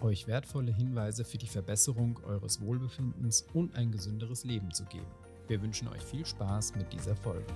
euch wertvolle Hinweise für die Verbesserung eures Wohlbefindens und ein gesünderes Leben zu geben. Wir wünschen euch viel Spaß mit dieser Folge.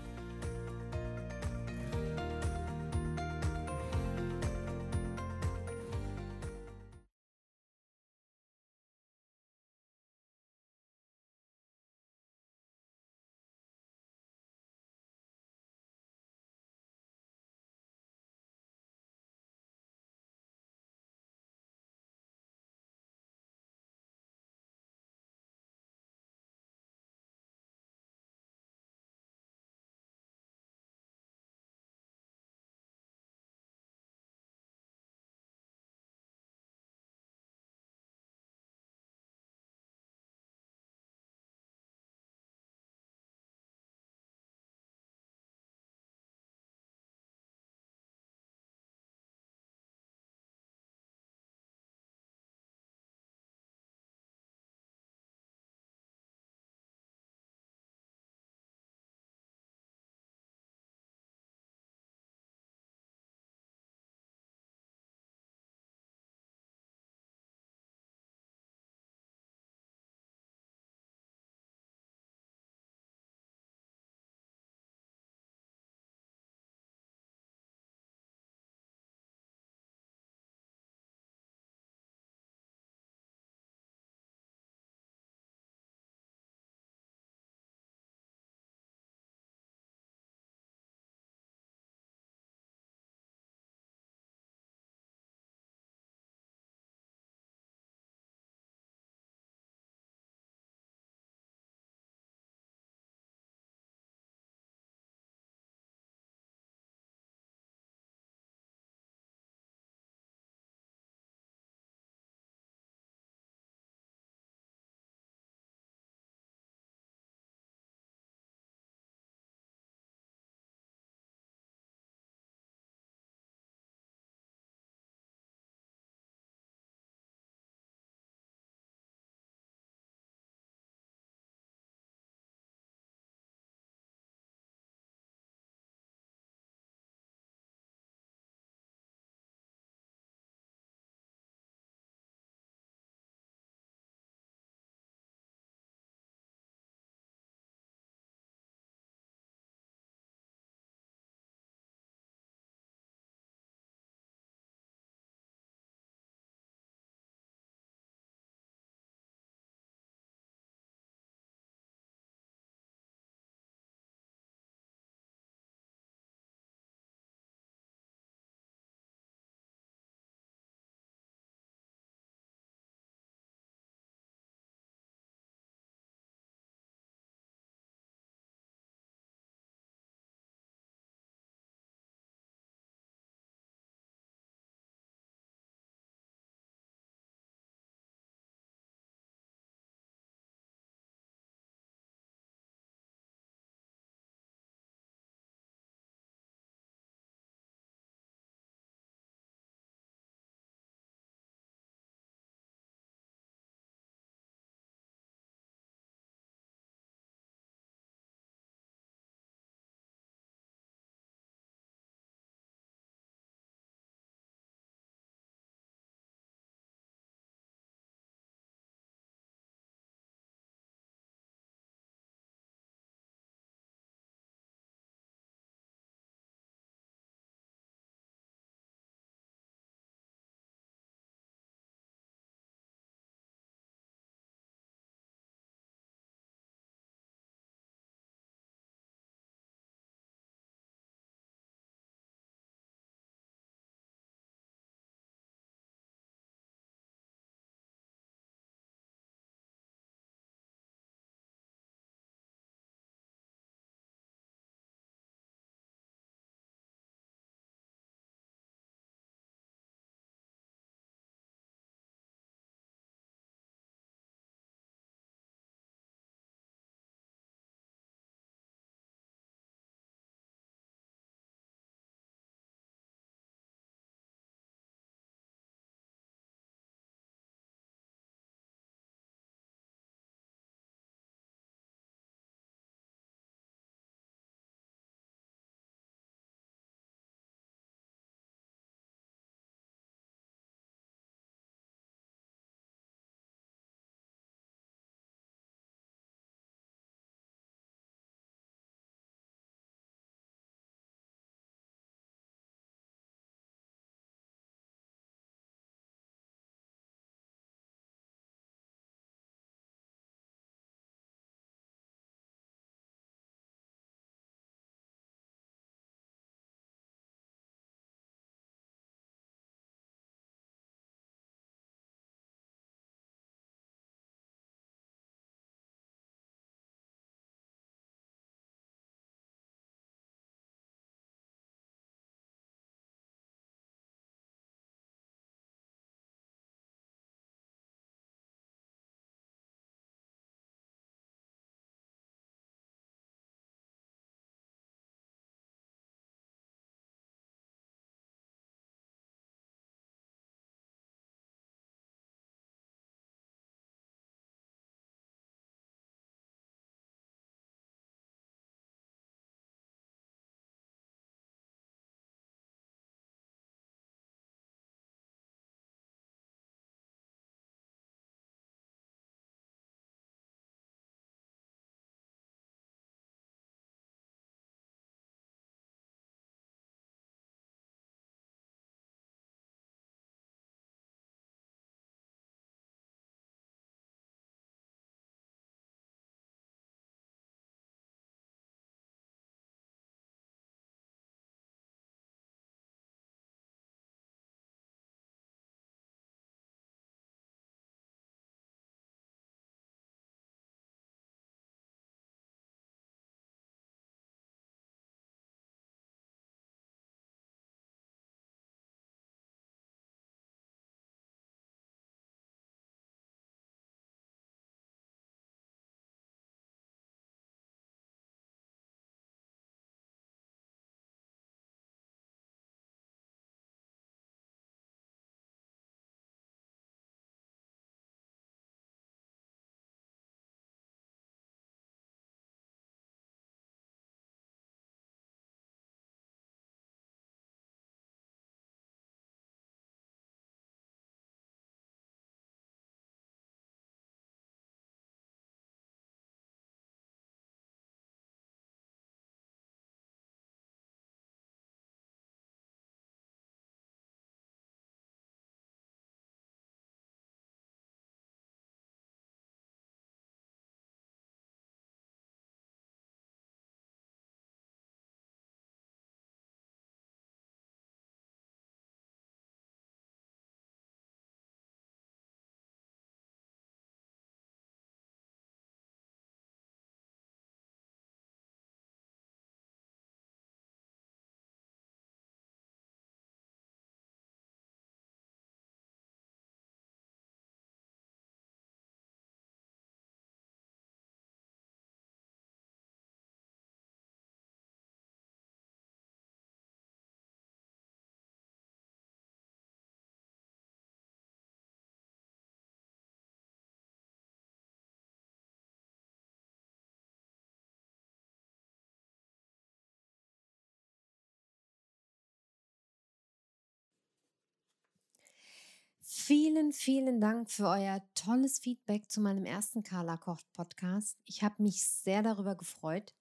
Vielen, vielen Dank für euer tolles Feedback zu meinem ersten Carla Kocht Podcast. Ich habe mich sehr darüber gefreut.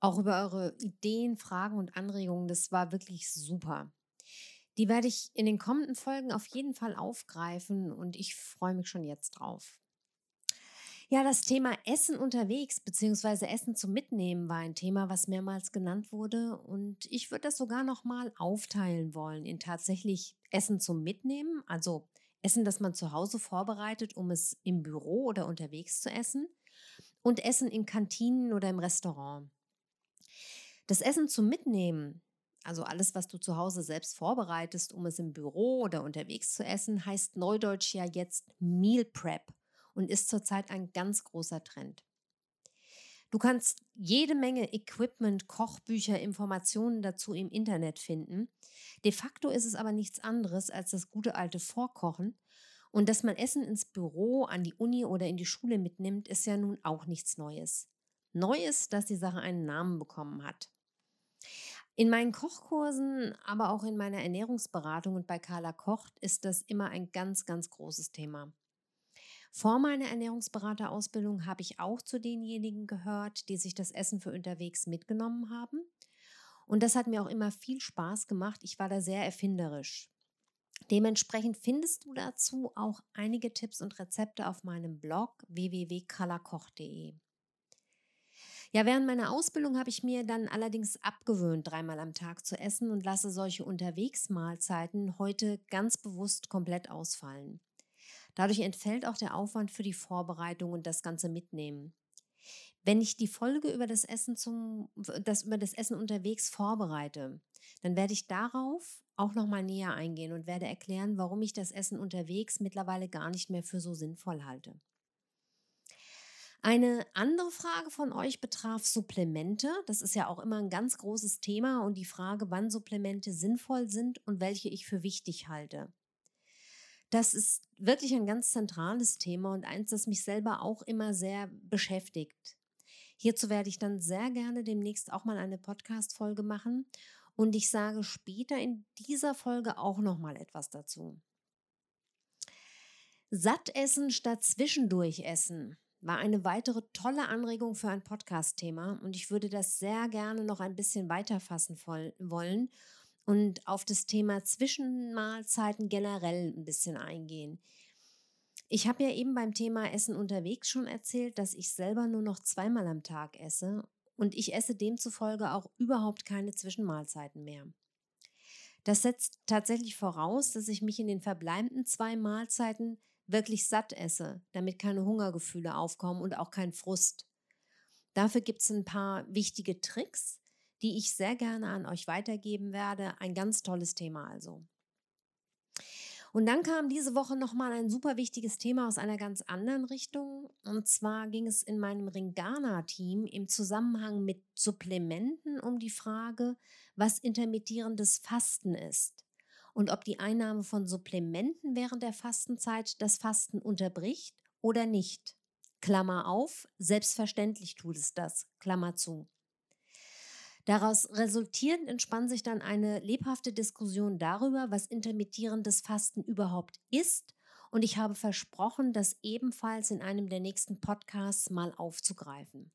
Auch über eure Ideen, Fragen und Anregungen. Das war wirklich super. Die werde ich in den kommenden Folgen auf jeden Fall aufgreifen und ich freue mich schon jetzt drauf. Ja, das Thema Essen unterwegs bzw. Essen zum Mitnehmen war ein Thema, was mehrmals genannt wurde und ich würde das sogar noch mal aufteilen wollen in tatsächlich Essen zum Mitnehmen, also Essen, das man zu Hause vorbereitet, um es im Büro oder unterwegs zu essen und Essen in Kantinen oder im Restaurant. Das Essen zum Mitnehmen, also alles, was du zu Hause selbst vorbereitest, um es im Büro oder unterwegs zu essen, heißt neudeutsch ja jetzt Meal Prep und ist zurzeit ein ganz großer Trend. Du kannst jede Menge Equipment, Kochbücher, Informationen dazu im Internet finden. De facto ist es aber nichts anderes als das gute alte Vorkochen. Und dass man Essen ins Büro, an die Uni oder in die Schule mitnimmt, ist ja nun auch nichts Neues. Neu ist, dass die Sache einen Namen bekommen hat. In meinen Kochkursen, aber auch in meiner Ernährungsberatung und bei Carla Kocht ist das immer ein ganz, ganz großes Thema. Vor meiner Ernährungsberaterausbildung habe ich auch zu denjenigen gehört, die sich das Essen für unterwegs mitgenommen haben. Und das hat mir auch immer viel Spaß gemacht. Ich war da sehr erfinderisch. Dementsprechend findest du dazu auch einige Tipps und Rezepte auf meinem Blog www.colorkoch.de. Ja, während meiner Ausbildung habe ich mir dann allerdings abgewöhnt, dreimal am Tag zu essen und lasse solche Unterwegsmahlzeiten heute ganz bewusst komplett ausfallen. Dadurch entfällt auch der Aufwand für die Vorbereitung und das ganze Mitnehmen. Wenn ich die Folge über das Essen zum, das über das Essen unterwegs vorbereite, dann werde ich darauf auch nochmal näher eingehen und werde erklären, warum ich das Essen unterwegs mittlerweile gar nicht mehr für so sinnvoll halte. Eine andere Frage von euch betraf Supplemente. Das ist ja auch immer ein ganz großes Thema und die Frage, wann Supplemente sinnvoll sind und welche ich für wichtig halte. Das ist wirklich ein ganz zentrales Thema und eins, das mich selber auch immer sehr beschäftigt. Hierzu werde ich dann sehr gerne demnächst auch mal eine Podcast-Folge machen und ich sage später in dieser Folge auch noch mal etwas dazu. Satt essen statt zwischendurch essen war eine weitere tolle Anregung für ein Podcast-Thema und ich würde das sehr gerne noch ein bisschen weiterfassen wollen und auf das Thema Zwischenmahlzeiten generell ein bisschen eingehen. Ich habe ja eben beim Thema Essen unterwegs schon erzählt, dass ich selber nur noch zweimal am Tag esse und ich esse demzufolge auch überhaupt keine Zwischenmahlzeiten mehr. Das setzt tatsächlich voraus, dass ich mich in den verbleibenden zwei Mahlzeiten wirklich satt esse, damit keine Hungergefühle aufkommen und auch kein Frust. Dafür gibt es ein paar wichtige Tricks, die ich sehr gerne an euch weitergeben werde. Ein ganz tolles Thema also. Und dann kam diese Woche nochmal ein super wichtiges Thema aus einer ganz anderen Richtung. Und zwar ging es in meinem Ringana-Team im Zusammenhang mit Supplementen um die Frage, was intermittierendes Fasten ist und ob die Einnahme von Supplementen während der Fastenzeit das Fasten unterbricht oder nicht. Klammer auf, selbstverständlich tut es das, Klammer zu. Daraus resultierend entspann sich dann eine lebhafte Diskussion darüber, was intermittierendes Fasten überhaupt ist. Und ich habe versprochen, das ebenfalls in einem der nächsten Podcasts mal aufzugreifen.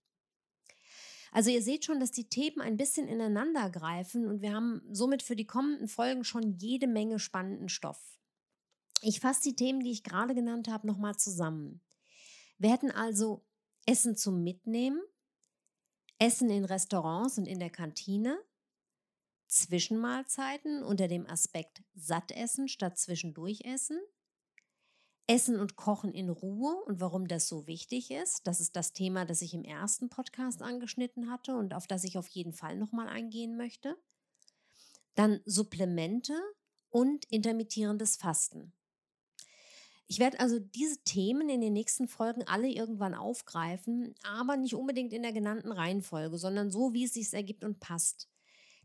Also ihr seht schon, dass die Themen ein bisschen ineinander greifen und wir haben somit für die kommenden Folgen schon jede Menge spannenden Stoff. Ich fasse die Themen, die ich gerade genannt habe, nochmal zusammen. Wir hätten also Essen zum Mitnehmen, Essen in Restaurants und in der Kantine, Zwischenmahlzeiten unter dem Aspekt Sattessen statt Zwischendurchessen, Essen und Kochen in Ruhe und warum das so wichtig ist. Das ist das Thema, das ich im ersten Podcast angeschnitten hatte und auf das ich auf jeden Fall nochmal eingehen möchte. Dann Supplemente und intermittierendes Fasten. Ich werde also diese Themen in den nächsten Folgen alle irgendwann aufgreifen, aber nicht unbedingt in der genannten Reihenfolge, sondern so, wie es sich ergibt und passt.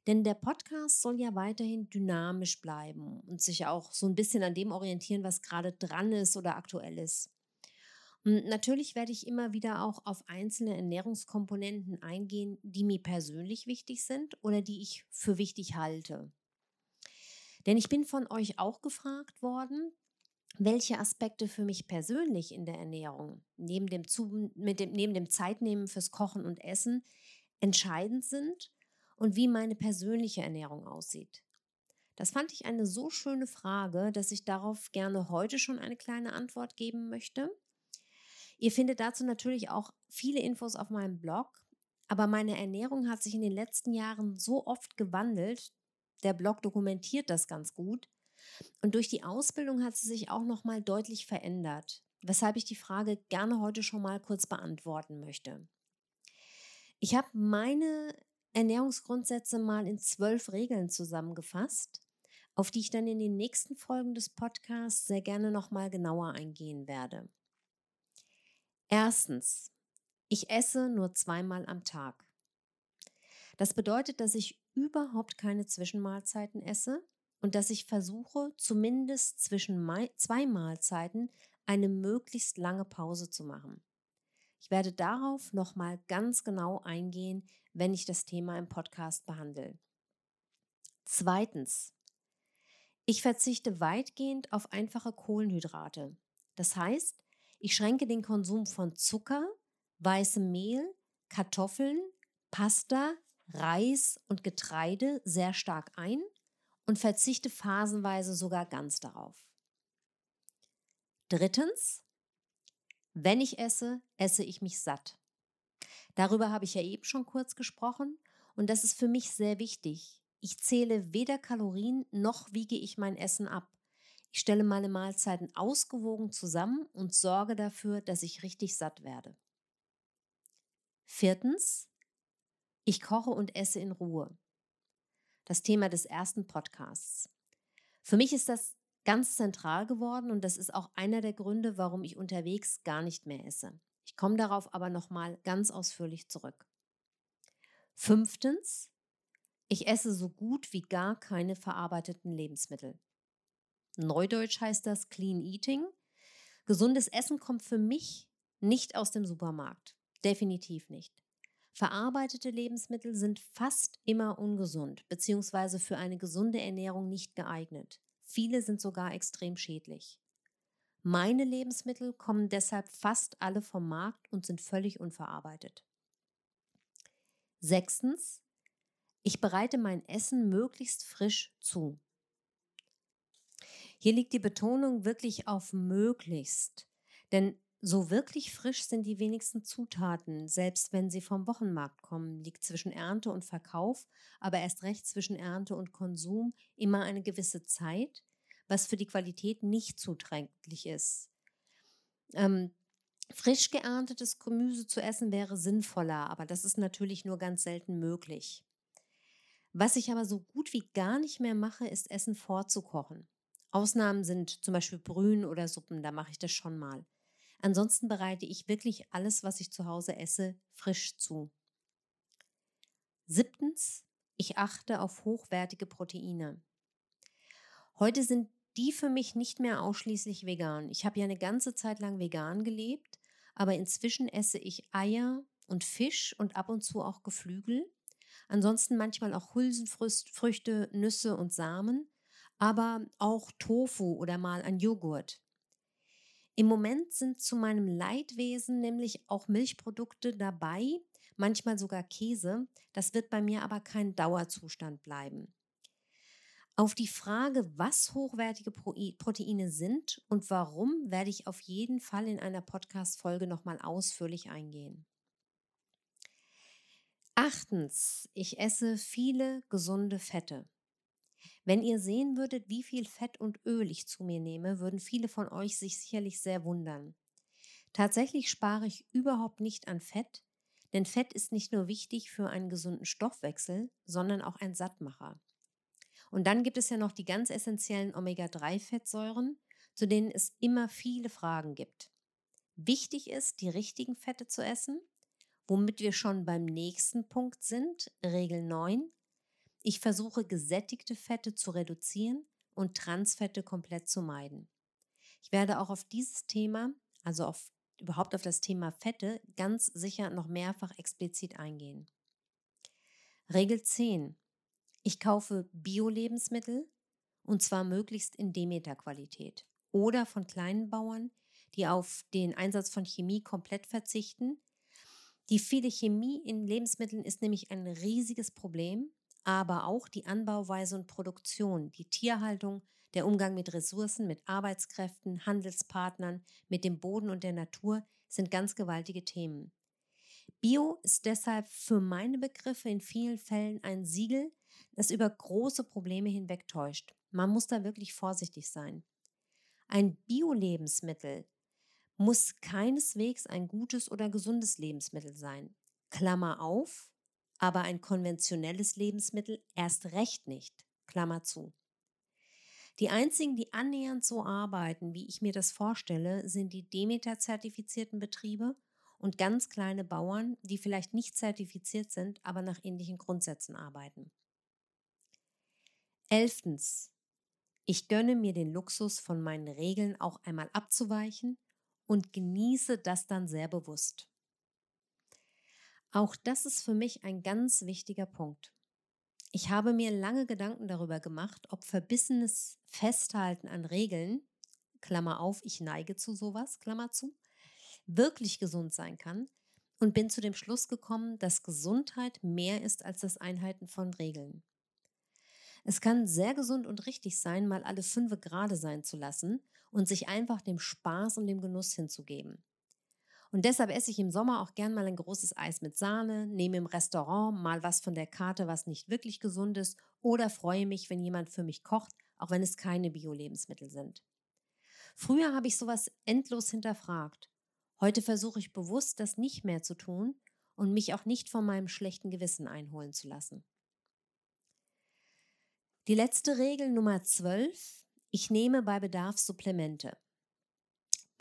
Denn der Podcast soll ja weiterhin dynamisch bleiben und sich auch so ein bisschen an dem orientieren, was gerade dran ist oder aktuell ist. Und natürlich werde ich immer wieder auch auf einzelne Ernährungskomponenten eingehen, die mir persönlich wichtig sind oder die ich für wichtig halte. Denn ich bin von euch auch gefragt worden, welche Aspekte für mich persönlich in der Ernährung neben dem, Zu mit dem, neben dem Zeitnehmen fürs Kochen und Essen entscheidend sind und wie meine persönliche Ernährung aussieht. Das fand ich eine so schöne Frage, dass ich darauf gerne heute schon eine kleine Antwort geben möchte. Ihr findet dazu natürlich auch viele Infos auf meinem Blog, aber meine Ernährung hat sich in den letzten Jahren so oft gewandelt. Der Blog dokumentiert das ganz gut. Und durch die Ausbildung hat sie sich auch noch mal deutlich verändert, weshalb ich die Frage gerne heute schon mal kurz beantworten möchte. Ich habe meine Ernährungsgrundsätze mal in zwölf Regeln zusammengefasst auf die ich dann in den nächsten Folgen des Podcasts sehr gerne nochmal genauer eingehen werde. Erstens, ich esse nur zweimal am Tag. Das bedeutet, dass ich überhaupt keine Zwischenmahlzeiten esse und dass ich versuche, zumindest zwischen zwei Mahlzeiten eine möglichst lange Pause zu machen. Ich werde darauf nochmal ganz genau eingehen, wenn ich das Thema im Podcast behandle. Zweitens, ich verzichte weitgehend auf einfache Kohlenhydrate. Das heißt, ich schränke den Konsum von Zucker, weißem Mehl, Kartoffeln, Pasta, Reis und Getreide sehr stark ein und verzichte phasenweise sogar ganz darauf. Drittens, wenn ich esse, esse ich mich satt. Darüber habe ich ja eben schon kurz gesprochen und das ist für mich sehr wichtig. Ich zähle weder Kalorien noch wiege ich mein Essen ab. Ich stelle meine Mahlzeiten ausgewogen zusammen und sorge dafür, dass ich richtig satt werde. Viertens, ich koche und esse in Ruhe. Das Thema des ersten Podcasts. Für mich ist das ganz zentral geworden und das ist auch einer der Gründe, warum ich unterwegs gar nicht mehr esse. Ich komme darauf aber nochmal ganz ausführlich zurück. Fünftens, ich esse so gut wie gar keine verarbeiteten Lebensmittel. Neudeutsch heißt das Clean Eating. Gesundes Essen kommt für mich nicht aus dem Supermarkt. Definitiv nicht. Verarbeitete Lebensmittel sind fast immer ungesund bzw. für eine gesunde Ernährung nicht geeignet. Viele sind sogar extrem schädlich. Meine Lebensmittel kommen deshalb fast alle vom Markt und sind völlig unverarbeitet. Sechstens, ich bereite mein Essen möglichst frisch zu. Hier liegt die Betonung wirklich auf möglichst, denn so wirklich frisch sind die wenigsten Zutaten, selbst wenn sie vom Wochenmarkt kommen, liegt zwischen Ernte und Verkauf, aber erst recht zwischen Ernte und Konsum immer eine gewisse Zeit, was für die Qualität nicht zuträglich ist. Ähm, frisch geerntetes Gemüse zu essen wäre sinnvoller, aber das ist natürlich nur ganz selten möglich. Was ich aber so gut wie gar nicht mehr mache, ist Essen vorzukochen. Ausnahmen sind zum Beispiel Brühen oder Suppen, da mache ich das schon mal. Ansonsten bereite ich wirklich alles, was ich zu Hause esse, frisch zu. Siebtens, ich achte auf hochwertige Proteine. Heute sind die für mich nicht mehr ausschließlich vegan. Ich habe ja eine ganze Zeit lang vegan gelebt, aber inzwischen esse ich Eier und Fisch und ab und zu auch Geflügel. Ansonsten manchmal auch Hülsenfrüchte, Nüsse und Samen, aber auch Tofu oder mal ein Joghurt. Im Moment sind zu meinem Leidwesen nämlich auch Milchprodukte dabei, manchmal sogar Käse. Das wird bei mir aber kein Dauerzustand bleiben. Auf die Frage, was hochwertige Proteine sind und warum, werde ich auf jeden Fall in einer Podcast-Folge nochmal ausführlich eingehen. Achtens, ich esse viele gesunde Fette. Wenn ihr sehen würdet, wie viel Fett und Öl ich zu mir nehme, würden viele von euch sich sicherlich sehr wundern. Tatsächlich spare ich überhaupt nicht an Fett, denn Fett ist nicht nur wichtig für einen gesunden Stoffwechsel, sondern auch ein Sattmacher. Und dann gibt es ja noch die ganz essentiellen Omega-3-Fettsäuren, zu denen es immer viele Fragen gibt. Wichtig ist, die richtigen Fette zu essen Womit wir schon beim nächsten Punkt sind, Regel 9. Ich versuche gesättigte Fette zu reduzieren und Transfette komplett zu meiden. Ich werde auch auf dieses Thema, also auf, überhaupt auf das Thema Fette, ganz sicher noch mehrfach explizit eingehen. Regel 10. Ich kaufe Bio-Lebensmittel und zwar möglichst in Demeter-Qualität. oder von kleinen Bauern, die auf den Einsatz von Chemie komplett verzichten. Die viele Chemie in Lebensmitteln ist nämlich ein riesiges Problem, aber auch die Anbauweise und Produktion, die Tierhaltung, der Umgang mit Ressourcen, mit Arbeitskräften, Handelspartnern, mit dem Boden und der Natur sind ganz gewaltige Themen. Bio ist deshalb für meine Begriffe in vielen Fällen ein Siegel, das über große Probleme hinweg täuscht. Man muss da wirklich vorsichtig sein. Ein Bio-Lebensmittel muss keineswegs ein gutes oder gesundes Lebensmittel sein. Klammer auf, aber ein konventionelles Lebensmittel erst recht nicht. Klammer zu. Die einzigen, die annähernd so arbeiten, wie ich mir das vorstelle, sind die Demeter-zertifizierten Betriebe und ganz kleine Bauern, die vielleicht nicht zertifiziert sind, aber nach ähnlichen Grundsätzen arbeiten. Elftens. Ich gönne mir den Luxus, von meinen Regeln auch einmal abzuweichen und genieße das dann sehr bewusst. Auch das ist für mich ein ganz wichtiger Punkt. Ich habe mir lange Gedanken darüber gemacht, ob verbissenes Festhalten an Regeln, Klammer auf, ich neige zu sowas, Klammer zu, wirklich gesund sein kann und bin zu dem Schluss gekommen, dass Gesundheit mehr ist als das Einhalten von Regeln. Es kann sehr gesund und richtig sein, mal alle fünf gerade sein zu lassen und sich einfach dem Spaß und dem Genuss hinzugeben. Und deshalb esse ich im Sommer auch gern mal ein großes Eis mit Sahne, nehme im Restaurant mal was von der Karte, was nicht wirklich gesund ist, oder freue mich, wenn jemand für mich kocht, auch wenn es keine Bio-Lebensmittel sind. Früher habe ich sowas endlos hinterfragt. Heute versuche ich bewusst, das nicht mehr zu tun und mich auch nicht von meinem schlechten Gewissen einholen zu lassen. Die letzte Regel Nummer 12. Ich nehme bei Bedarf Supplemente.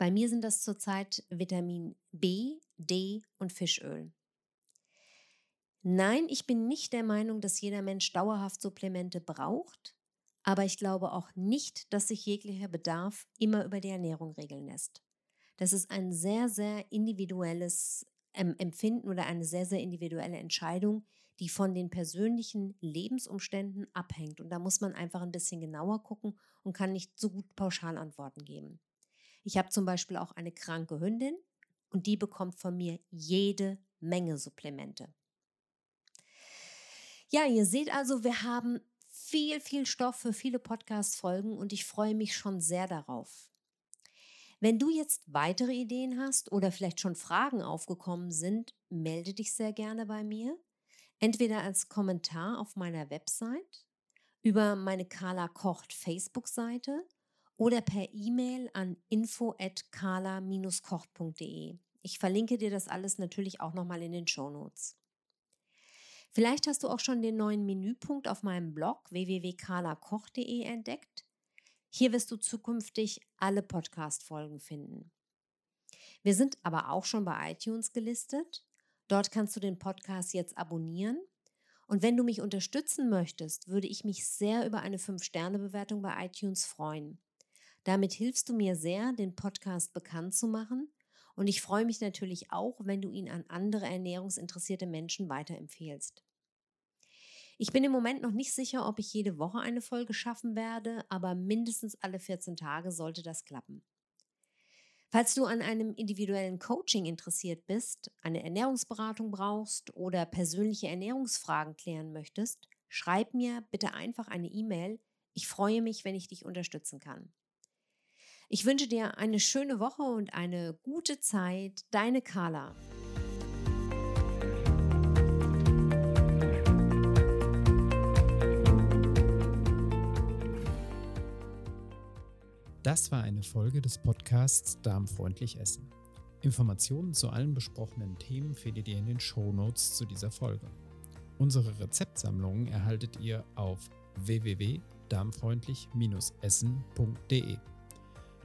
Bei mir sind das zurzeit Vitamin B, D und Fischöl. Nein, ich bin nicht der Meinung, dass jeder Mensch dauerhaft Supplemente braucht, aber ich glaube auch nicht, dass sich jeglicher Bedarf immer über die Ernährung regeln lässt. Das ist ein sehr, sehr individuelles Empfinden oder eine sehr, sehr individuelle Entscheidung, die von den persönlichen Lebensumständen abhängt. Und da muss man einfach ein bisschen genauer gucken und kann nicht so gut Pauschalantworten geben. Ich habe zum Beispiel auch eine kranke Hündin und die bekommt von mir jede Menge Supplemente. Ja, ihr seht also, wir haben viel, viel Stoff für viele Podcast-Folgen und ich freue mich schon sehr darauf. Wenn du jetzt weitere Ideen hast oder vielleicht schon Fragen aufgekommen sind, melde dich sehr gerne bei mir. Entweder als Kommentar auf meiner Website, über meine Carla Kocht Facebook-Seite oder per E-Mail an info@carla-kocht.de. Ich verlinke dir das alles natürlich auch nochmal in den Show Notes. Vielleicht hast du auch schon den neuen Menüpunkt auf meinem Blog www.carlakoch.de entdeckt. Hier wirst du zukünftig alle Podcast-Folgen finden. Wir sind aber auch schon bei iTunes gelistet Dort kannst du den Podcast jetzt abonnieren. Und wenn du mich unterstützen möchtest, würde ich mich sehr über eine 5-Sterne-Bewertung bei iTunes freuen. Damit hilfst du mir sehr, den Podcast bekannt zu machen. Und ich freue mich natürlich auch, wenn du ihn an andere ernährungsinteressierte Menschen weiterempfehlst. Ich bin im Moment noch nicht sicher, ob ich jede Woche eine Folge schaffen werde, aber mindestens alle 14 Tage sollte das klappen. Falls du an einem individuellen Coaching interessiert bist, eine Ernährungsberatung brauchst oder persönliche Ernährungsfragen klären möchtest, schreib mir bitte einfach eine E-Mail. Ich freue mich, wenn ich dich unterstützen kann. Ich wünsche dir eine schöne Woche und eine gute Zeit. Deine Carla. Das war eine Folge des Podcasts Darmfreundlich Essen. Informationen zu allen besprochenen Themen findet ihr in den Show Notes zu dieser Folge. Unsere Rezeptsammlungen erhaltet ihr auf www.darmfreundlich-essen.de.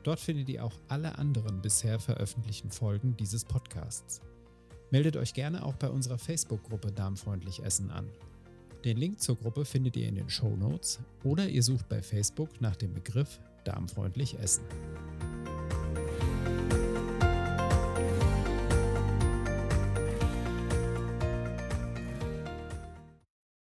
Dort findet ihr auch alle anderen bisher veröffentlichten Folgen dieses Podcasts. Meldet euch gerne auch bei unserer Facebook-Gruppe Darmfreundlich Essen an. Den Link zur Gruppe findet ihr in den Show Notes oder ihr sucht bei Facebook nach dem Begriff darmfreundlich essen.